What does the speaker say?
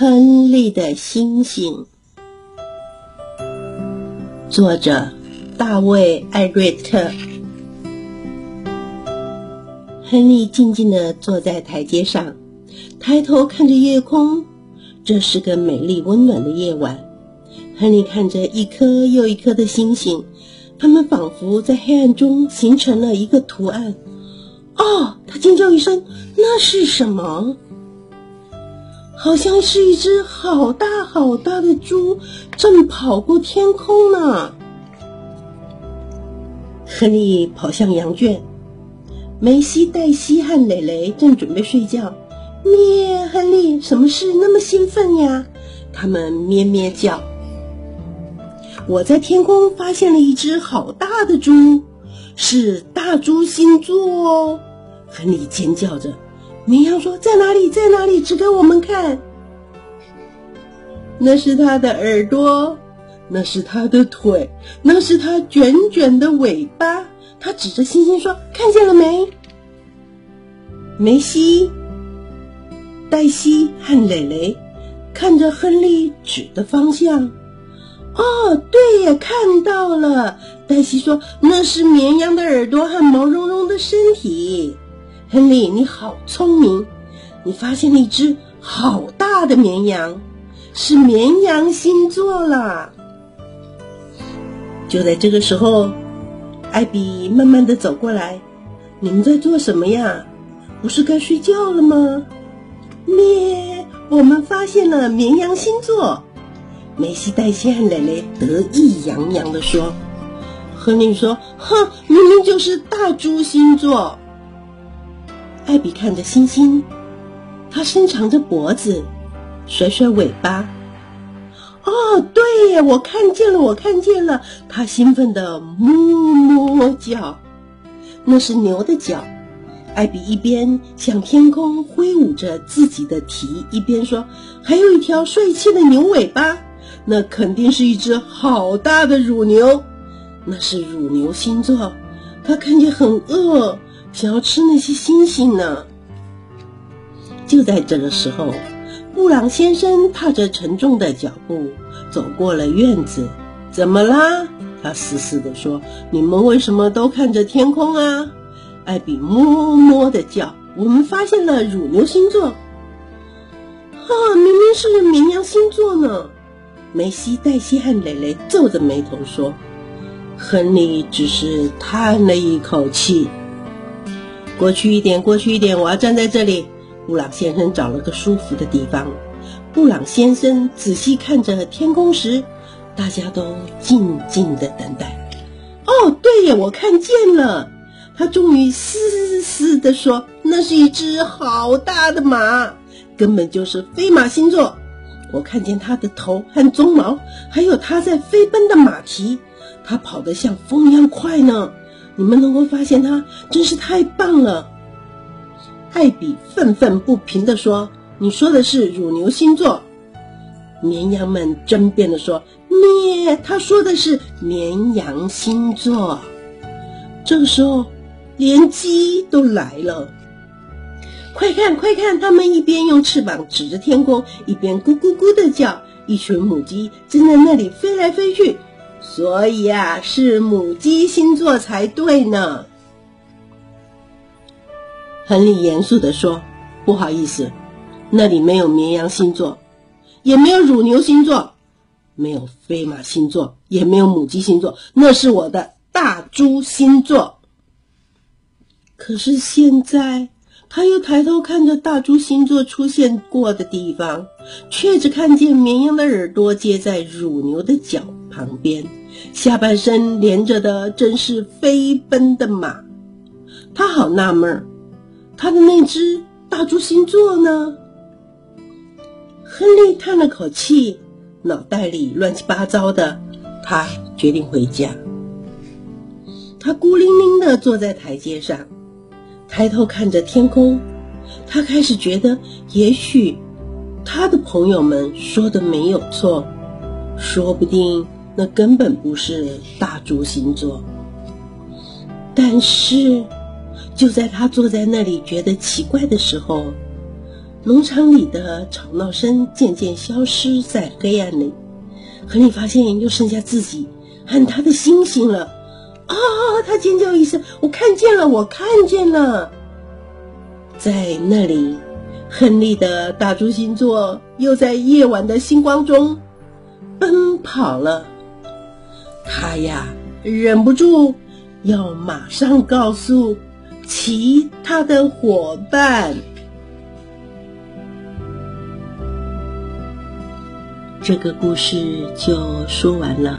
亨利的星星，作者大卫·艾瑞特。亨利静静地坐在台阶上，抬头看着夜空。这是个美丽温暖的夜晚。亨利看着一颗又一颗的星星，它们仿佛在黑暗中形成了一个图案。哦，他惊叫一声：“那是什么？”好像是一只好大好大的猪正跑过天空呢。亨利跑向羊圈，梅西、黛西和蕾蕾正准备睡觉。咩，亨利，什么事那么兴奋呀？他们咩咩叫。我在天空发现了一只好大的猪，是大猪星座哦！亨利尖叫着。绵羊说：“在哪里？在哪里？指给我们看。那是它的耳朵，那是它的腿，那是它卷卷的尾巴。”他指着星星说：“看见了没？”梅西、黛西和蕾蕾看着亨利指的方向。“哦，对也，看到了。”黛西说：“那是绵羊的耳朵和毛茸茸的身体。”亨利，你好聪明！你发现了一只好大的绵羊，是绵羊星座啦。就在这个时候，艾比慢慢的走过来。你们在做什么呀？不是该睡觉了吗？咩！我们发现了绵羊星座。梅西、黛西和蕾蕾得意洋洋的说。亨利说：“哼，明明就是大猪星座。”艾比看着星星，它伸长着脖子，甩甩尾巴。哦，对，我看见了，我看见了！它兴奋地哞哞叫，那是牛的脚。艾比一边向天空挥舞着自己的蹄，一边说：“还有一条帅气的牛尾巴，那肯定是一只好大的乳牛。那是乳牛星座，它看见很饿。”想要吃那些星星呢。就在这个时候，布朗先生踏着沉重的脚步走过了院子。怎么啦？他嘶嘶地说：“你们为什么都看着天空啊？”艾比么么的叫：“我们发现了乳牛星座。”啊，明明是绵羊星座呢！梅西、黛西和蕾蕾皱着眉头说。亨利只是叹了一口气。过去一点，过去一点，我要站在这里。布朗先生找了个舒服的地方。布朗先生仔细看着天空时，大家都静静的等待。哦，对呀，我看见了。他终于嘶嘶的说：“那是一只好大的马，根本就是飞马星座。我看见它的头和鬃毛，还有它在飞奔的马蹄。它跑得像风一样快呢。”你们能够发现它，真是太棒了！艾比愤愤不平地说：“你说的是乳牛星座。”绵羊们争辩地说：“咩，他说的是绵羊星座。”这个时候，连鸡都来了。快看，快看！他们一边用翅膀指着天空，一边咕咕咕的叫。一群母鸡正在那里飞来飞去。所以啊，是母鸡星座才对呢。亨利严肃地说：“不好意思，那里没有绵羊星座，也没有乳牛星座，没有飞马星座，也没有母鸡星座，那是我的大猪星座。”可是现在，他又抬头看着大猪星座出现过的地方，却只看见绵羊的耳朵接在乳牛的脚旁边。下半身连着的正是飞奔的马，他好纳闷儿，他的那只大猪星座呢？亨利叹了口气，脑袋里乱七八糟的，他决定回家。他孤零零的坐在台阶上，抬头看着天空，他开始觉得，也许他的朋友们说的没有错，说不定。那根本不是大猪星座，但是就在他坐在那里觉得奇怪的时候，农场里的吵闹声渐渐消失在黑暗里，亨利发现又剩下自己和他的星星了。啊！他尖叫一声：“我看见了，我看见了！”在那里，亨利的大猪星座又在夜晚的星光中奔跑了。他呀，忍不住要马上告诉其他的伙伴。这个故事就说完了。